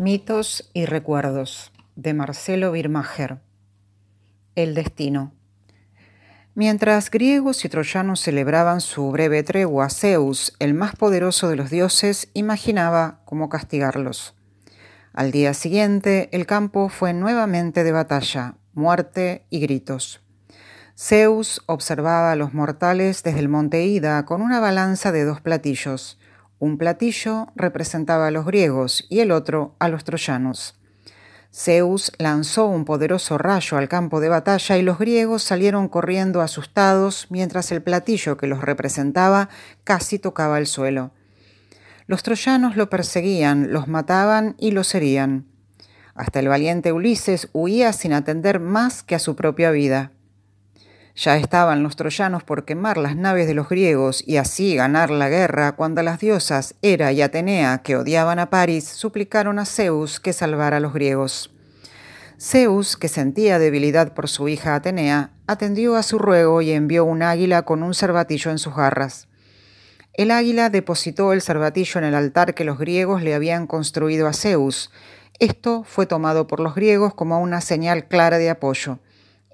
Mitos y recuerdos de Marcelo Birmacher. El destino. Mientras griegos y troyanos celebraban su breve tregua, Zeus, el más poderoso de los dioses, imaginaba cómo castigarlos. Al día siguiente, el campo fue nuevamente de batalla, muerte y gritos. Zeus observaba a los mortales desde el monte Ida con una balanza de dos platillos un platillo representaba a los griegos y el otro a los troyanos. Zeus lanzó un poderoso rayo al campo de batalla y los griegos salieron corriendo asustados mientras el platillo que los representaba casi tocaba el suelo. Los troyanos lo perseguían, los mataban y los herían. Hasta el valiente Ulises huía sin atender más que a su propia vida. Ya estaban los troyanos por quemar las naves de los griegos y así ganar la guerra cuando las diosas Hera y Atenea, que odiaban a París, suplicaron a Zeus que salvara a los griegos. Zeus, que sentía debilidad por su hija Atenea, atendió a su ruego y envió un águila con un cervatillo en sus garras. El águila depositó el cervatillo en el altar que los griegos le habían construido a Zeus. Esto fue tomado por los griegos como una señal clara de apoyo.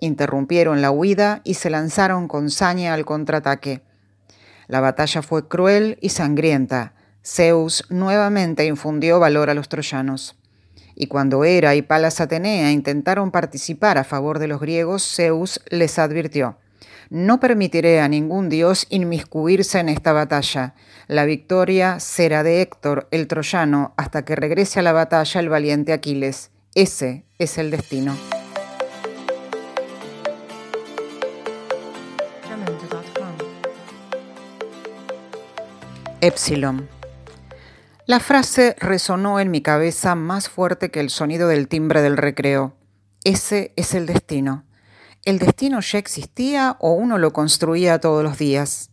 Interrumpieron la huida y se lanzaron con saña al contraataque. La batalla fue cruel y sangrienta. Zeus nuevamente infundió valor a los troyanos. Y cuando Hera y Palas Atenea intentaron participar a favor de los griegos, Zeus les advirtió, No permitiré a ningún dios inmiscuirse en esta batalla. La victoria será de Héctor, el troyano, hasta que regrese a la batalla el valiente Aquiles. Ese es el destino. Epsilon. La frase resonó en mi cabeza más fuerte que el sonido del timbre del recreo. Ese es el destino. ¿El destino ya existía o uno lo construía todos los días?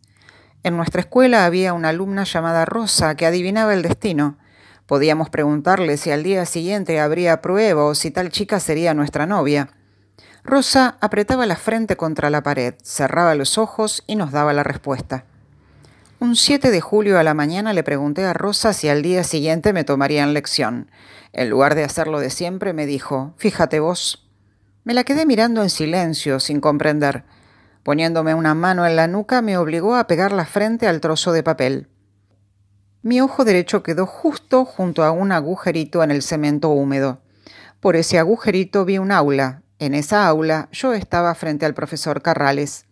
En nuestra escuela había una alumna llamada Rosa que adivinaba el destino. Podíamos preguntarle si al día siguiente habría prueba o si tal chica sería nuestra novia. Rosa apretaba la frente contra la pared, cerraba los ojos y nos daba la respuesta. Un 7 de julio a la mañana le pregunté a Rosa si al día siguiente me tomarían lección. En lugar de hacerlo de siempre, me dijo, fíjate vos. Me la quedé mirando en silencio, sin comprender. Poniéndome una mano en la nuca, me obligó a pegar la frente al trozo de papel. Mi ojo derecho quedó justo junto a un agujerito en el cemento húmedo. Por ese agujerito vi un aula. En esa aula yo estaba frente al profesor Carrales.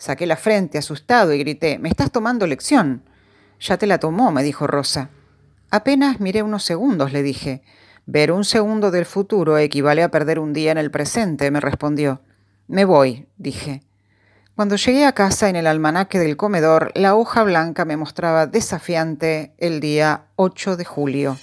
Saqué la frente, asustado, y grité, ¿Me estás tomando lección? Ya te la tomó, me dijo Rosa. Apenas miré unos segundos, le dije. Ver un segundo del futuro equivale a perder un día en el presente, me respondió. Me voy, dije. Cuando llegué a casa en el almanaque del comedor, la hoja blanca me mostraba desafiante el día 8 de julio.